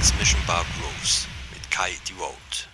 Transmission Bar Grooves mit Kai Devote.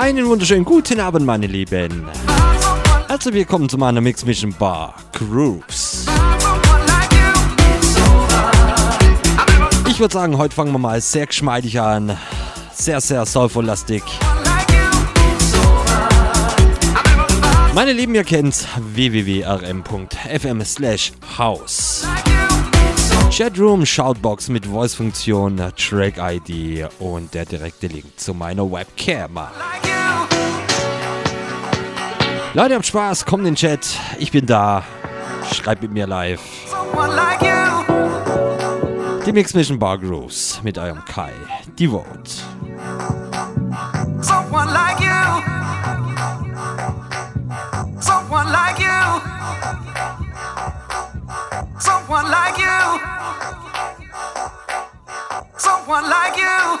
Einen wunderschönen guten Abend, meine Lieben. Herzlich willkommen zu meiner Mix Mission Bar Grooves. Ich würde sagen, heute fangen wir mal sehr geschmeidig an. Sehr, sehr soulful-lastig. Meine Lieben, ihr kennt www.rm.fm slash house. Chatroom, Shoutbox mit Voice-Funktion, Track-ID und der direkte Link zu meiner Webcam. Leute, habt Spaß, kommt in den Chat. Ich bin da. Schreibt mit mir live. Die Mix Mission Bar Grooves mit eurem Kai. Devote. Someone like you. Someone like you. Someone like you.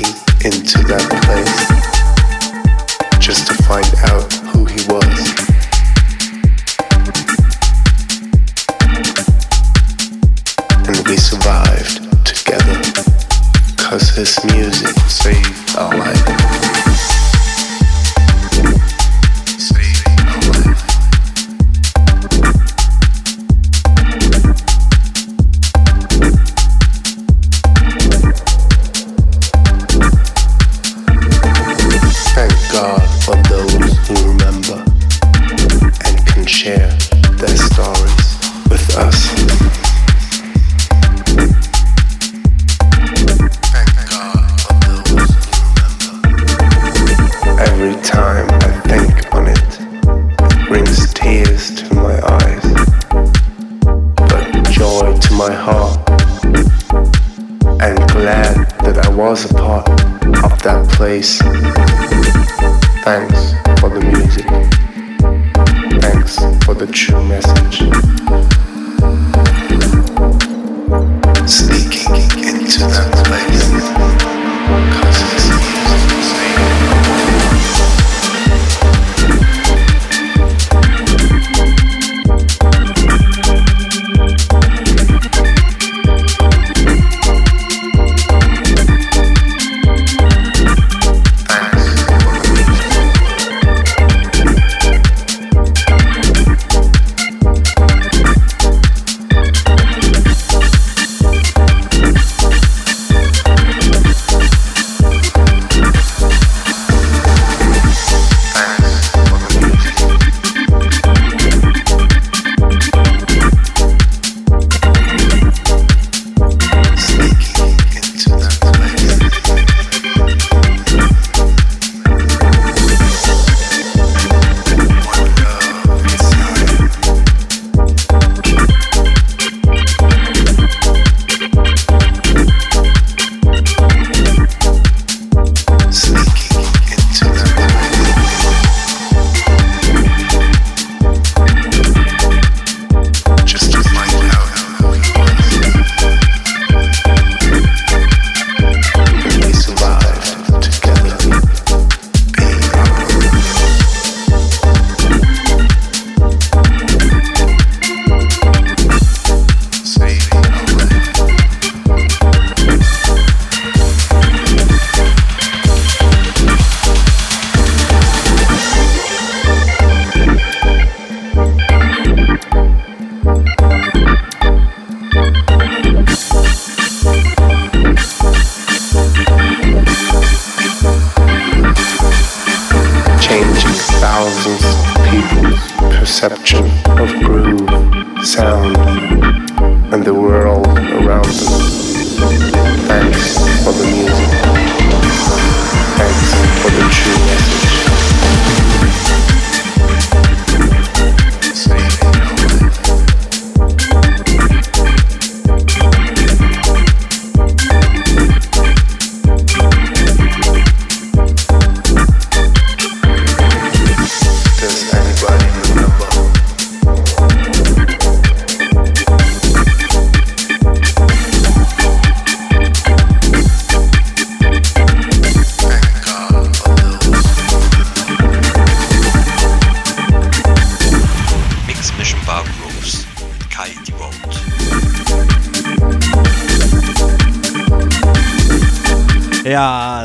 Sneaking into that place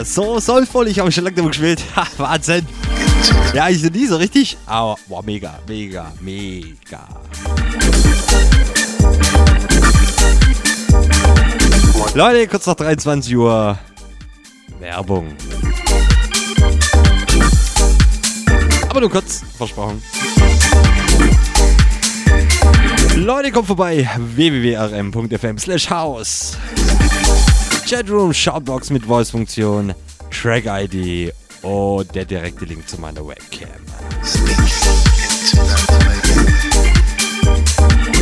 so sollvoll. Ich habe schon lange gespielt. Ha, Wahnsinn. Ja, ich nie so richtig. Aber, boah, mega, mega, mega. Leute, kurz nach 23 Uhr. Werbung. Aber nur kurz, versprochen. Leute, kommt vorbei. www.rm.fm slash house. Chatroom, Shoutbox mit Voice-Funktion. Track-ID und der direkte Link zu meiner Webcam.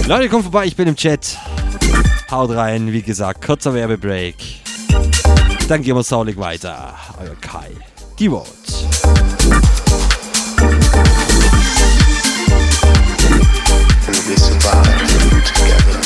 Leute, kommt vorbei, ich bin im Chat. Haut rein, wie gesagt, kurzer Werbebreak. Dann gehen wir saulig weiter. Euer Kai. Die Vote. Mix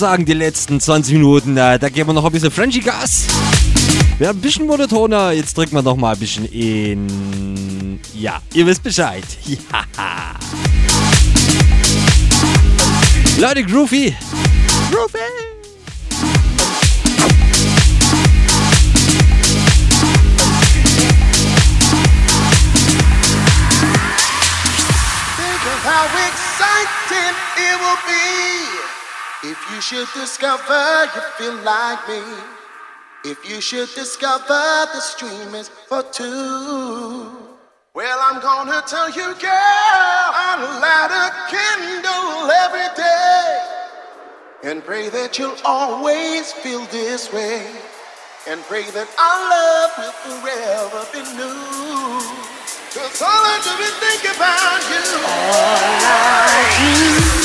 würde sagen, die letzten 20 Minuten, äh, da geben wir noch ein bisschen Frenchy Gas. Haben ein bisschen monotoner. Jetzt drücken wir noch mal ein bisschen in. Ja, ihr wisst Bescheid. Ja. Leute, Groovy. Groovy. How exciting it will be if you should discover you feel like me. If you should discover the stream is for two. Well, I'm gonna tell you, girl, I'll light a candle every day and pray that you'll always feel this way. And pray that our love will forever be new. Cause all I do is think about you. All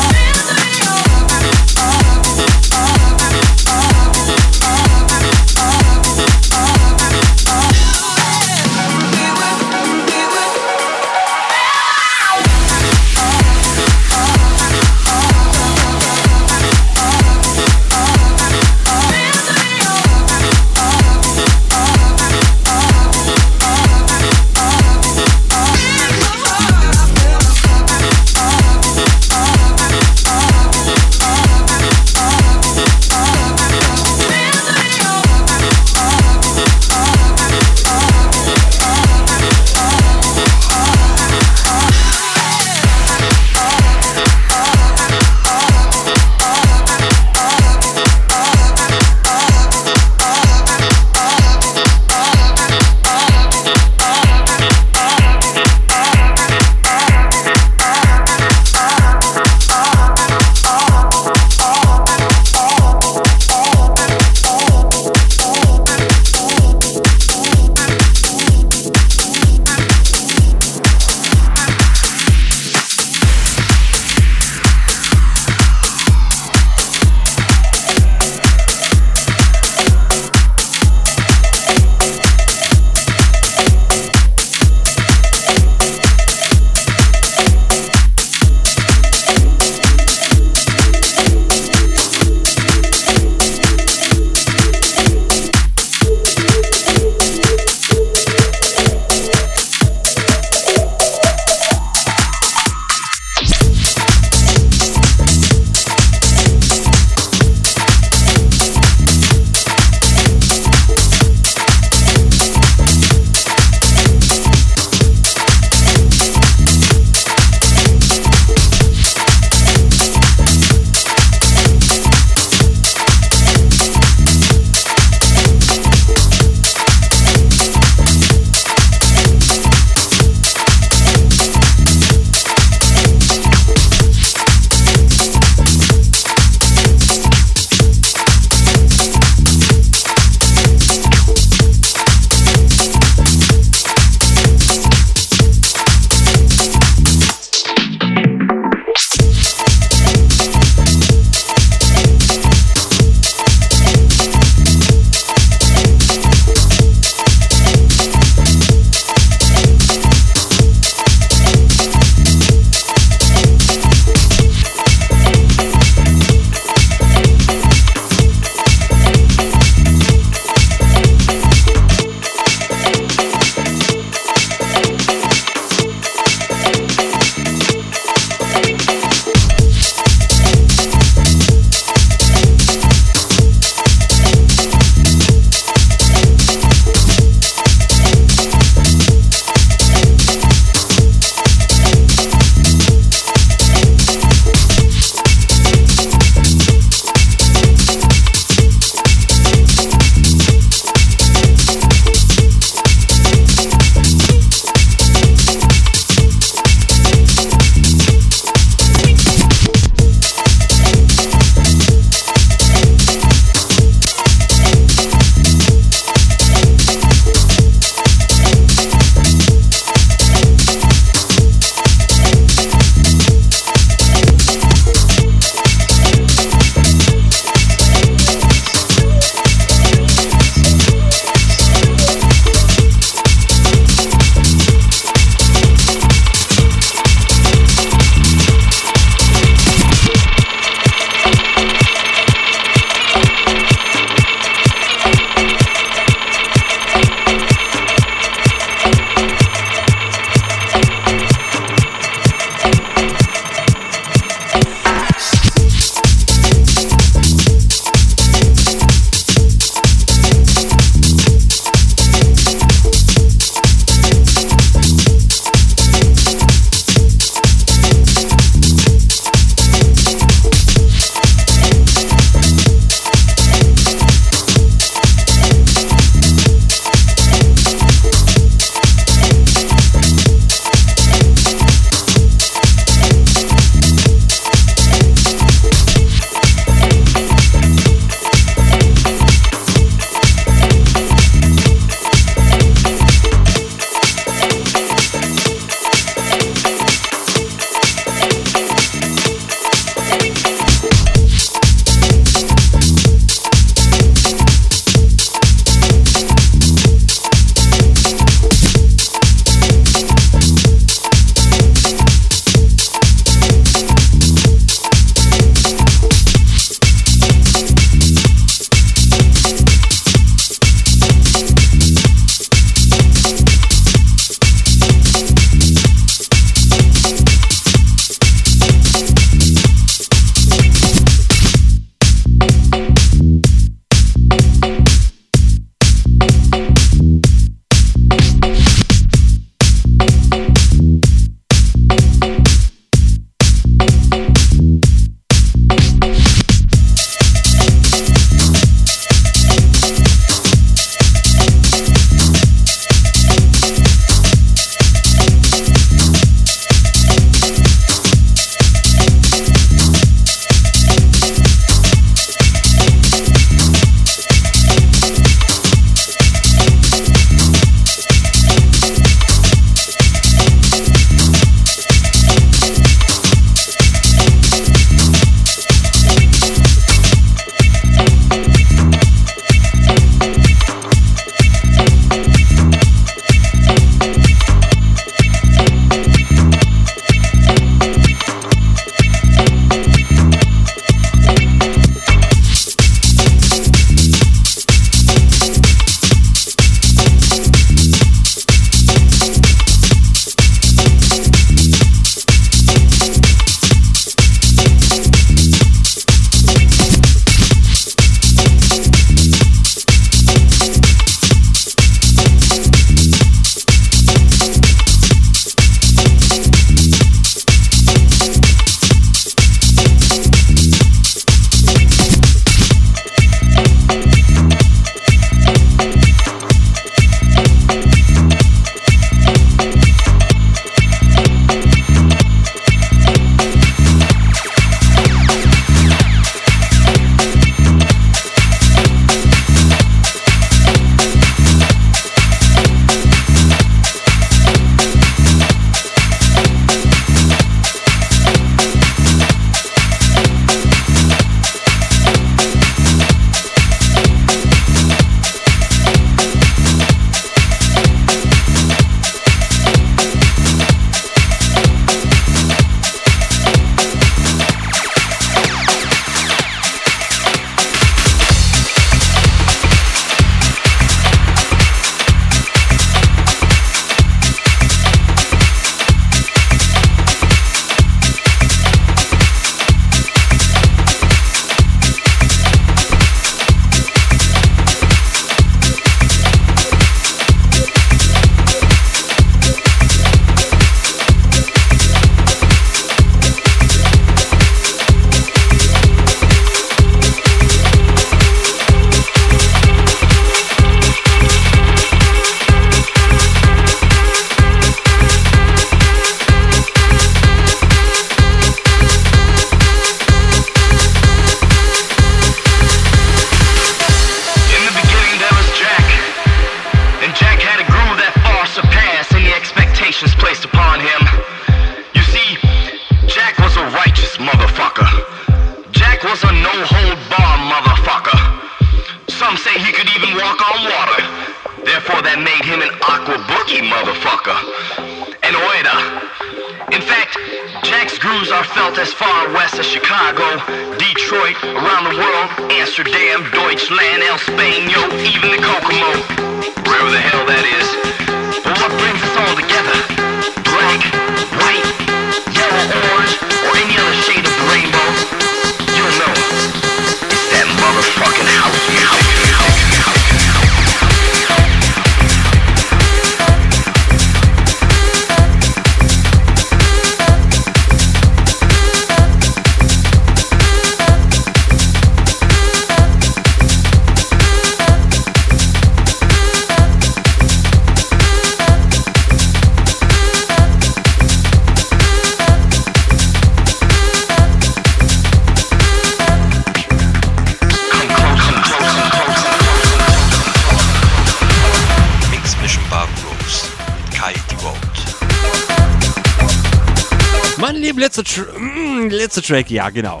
Track, ja genau.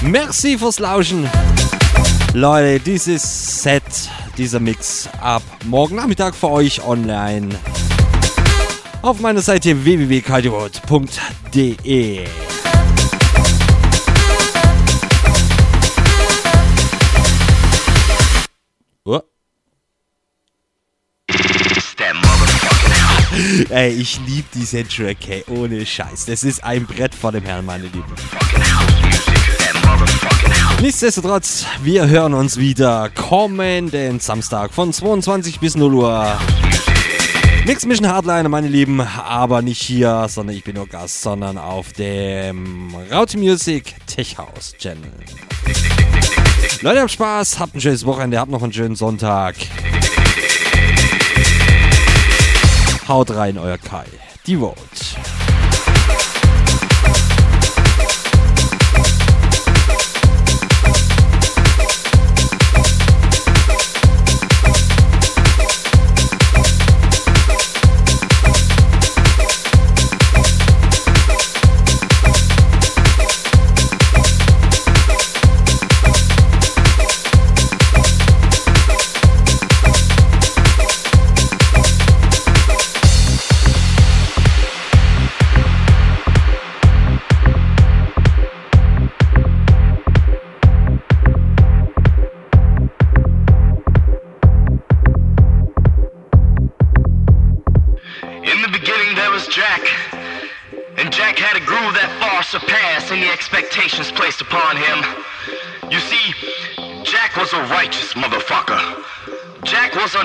Merci fürs Lauschen. Leute, dieses Set, dieser Mix ab morgen Nachmittag für euch online. Auf meiner Seite www.kaidevote.de. Oh. Ey, ich liebe diesen Track, hey, ohne Scheiß. Das ist ein Brett vor dem Herrn, meine Lieben. Nichtsdestotrotz, wir hören uns wieder kommenden Samstag von 22 bis 0 Uhr. Mix Mission Hardliner, meine Lieben, aber nicht hier, sondern ich bin nur Gast, sondern auf dem Raute Music Tech House Channel. Leute, habt Spaß, habt ein schönes Wochenende, habt noch einen schönen Sonntag. Haut rein, euer Kai. Die Vote.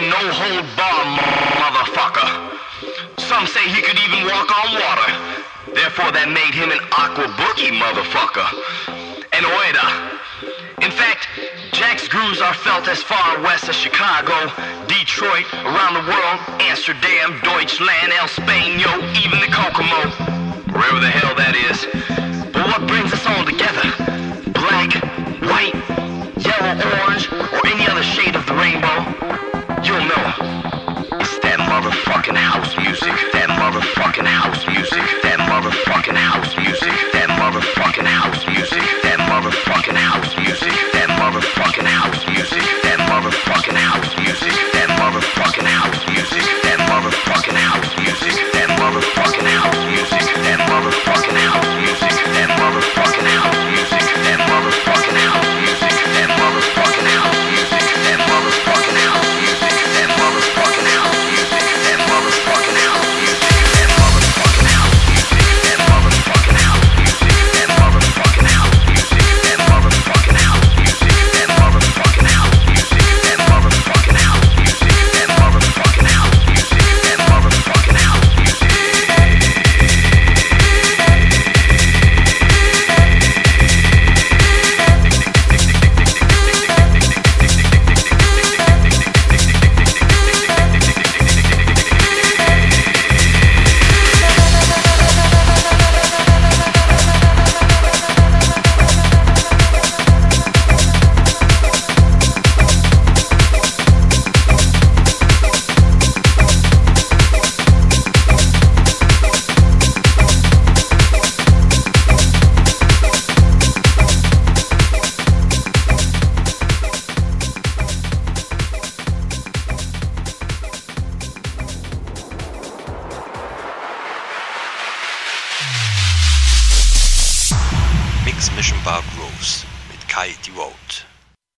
No hold bar motherfucker. Some say he could even walk on water. Therefore, that made him an aqua boogie motherfucker. And oida. In fact, Jack's grooves are felt as far west as Chicago, Detroit, around the world, Amsterdam, Deutschland, El Spain, yo, even the Kokomo. Wherever the hell that is. But what brings us all together? Black, white, yellow, orange, or any other shade of the rainbow? Motherfucking house music. That motherfucking house